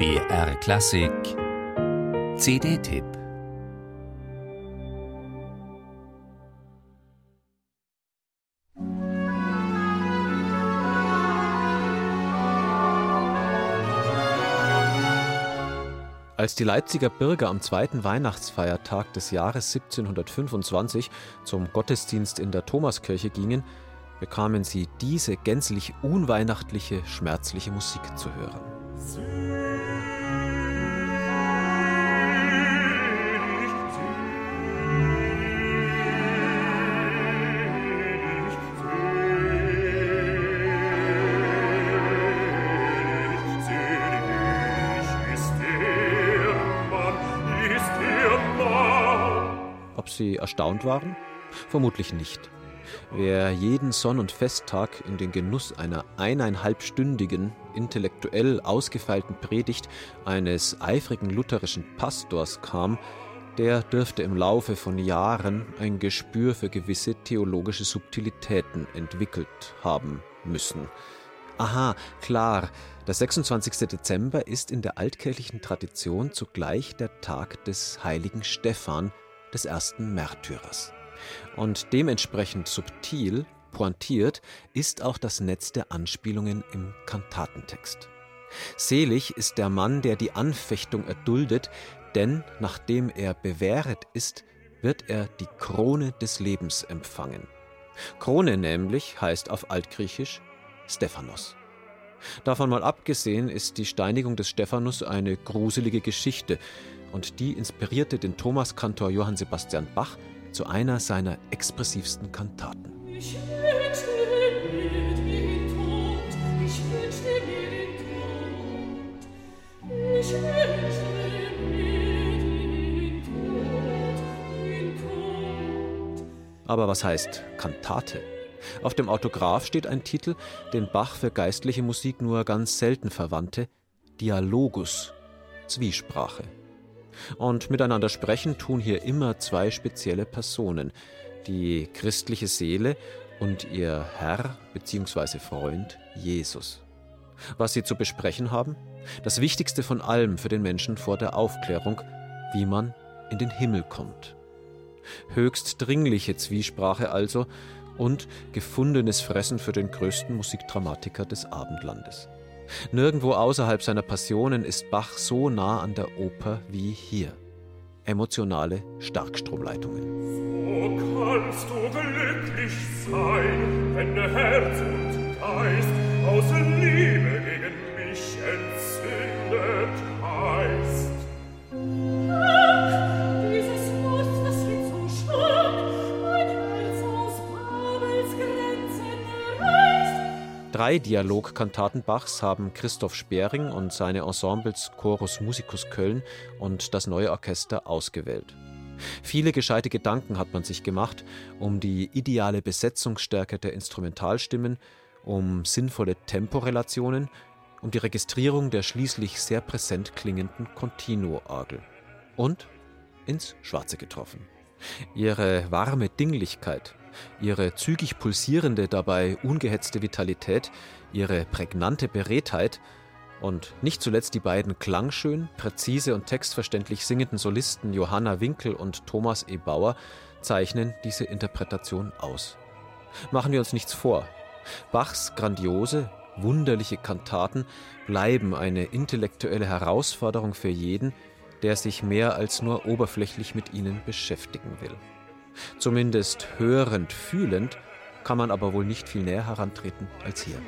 BR Klassik. CD-Tipp Als die Leipziger Bürger am zweiten Weihnachtsfeiertag des Jahres 1725 zum Gottesdienst in der Thomaskirche gingen, bekamen sie diese gänzlich unweihnachtliche, schmerzliche Musik zu hören. Sie erstaunt waren? Vermutlich nicht. Wer jeden Sonn- und Festtag in den Genuss einer eineinhalbstündigen, intellektuell ausgefeilten Predigt eines eifrigen lutherischen Pastors kam, der dürfte im Laufe von Jahren ein Gespür für gewisse theologische Subtilitäten entwickelt haben müssen. Aha, klar, der 26. Dezember ist in der altkirchlichen Tradition zugleich der Tag des heiligen Stephan, des ersten Märtyrers. Und dementsprechend subtil, pointiert ist auch das Netz der Anspielungen im Kantatentext. Selig ist der Mann, der die Anfechtung erduldet, denn nachdem er bewähret ist, wird er die Krone des Lebens empfangen. Krone nämlich heißt auf Altgriechisch Stephanos. Davon mal abgesehen ist die Steinigung des Stephanus eine gruselige Geschichte, und die inspirierte den Thomaskantor Johann Sebastian Bach zu einer seiner expressivsten Kantaten. Ich wünschte mir den Tod, ich wünschte mir den Tod, ich wünschte mir den Tod, den Tod. Aber was heißt Kantate? Auf dem Autograph steht ein Titel, den Bach für geistliche Musik nur ganz selten verwandte: Dialogus, Zwiesprache. Und miteinander sprechen tun hier immer zwei spezielle Personen, die christliche Seele und ihr Herr bzw. Freund Jesus. Was sie zu besprechen haben? Das Wichtigste von allem für den Menschen vor der Aufklärung, wie man in den Himmel kommt. Höchst dringliche Zwiesprache also und gefundenes Fressen für den größten Musikdramatiker des Abendlandes. Nirgendwo außerhalb seiner Passionen ist Bach so nah an der Oper wie hier. Emotionale Starkstromleitungen. So kannst du glücklich sein, wenn Herz und Geist aus Liebe Drei Dialogkantaten Bachs haben Christoph Spering und seine Ensembles Chorus Musicus Köln und das Neue Orchester ausgewählt. Viele gescheite Gedanken hat man sich gemacht, um die ideale Besetzungsstärke der Instrumentalstimmen, um sinnvolle Temporelationen, um die Registrierung der schließlich sehr präsent klingenden Continuo-Orgel. Und ins Schwarze getroffen. Ihre warme Dinglichkeit, ihre zügig pulsierende, dabei ungehetzte Vitalität, ihre prägnante Beredtheit und nicht zuletzt die beiden klangschön, präzise und textverständlich singenden Solisten Johanna Winkel und Thomas E. Bauer zeichnen diese Interpretation aus. Machen wir uns nichts vor. Bachs grandiose, wunderliche Kantaten bleiben eine intellektuelle Herausforderung für jeden, der sich mehr als nur oberflächlich mit ihnen beschäftigen will. Zumindest hörend, fühlend kann man aber wohl nicht viel näher herantreten als hier.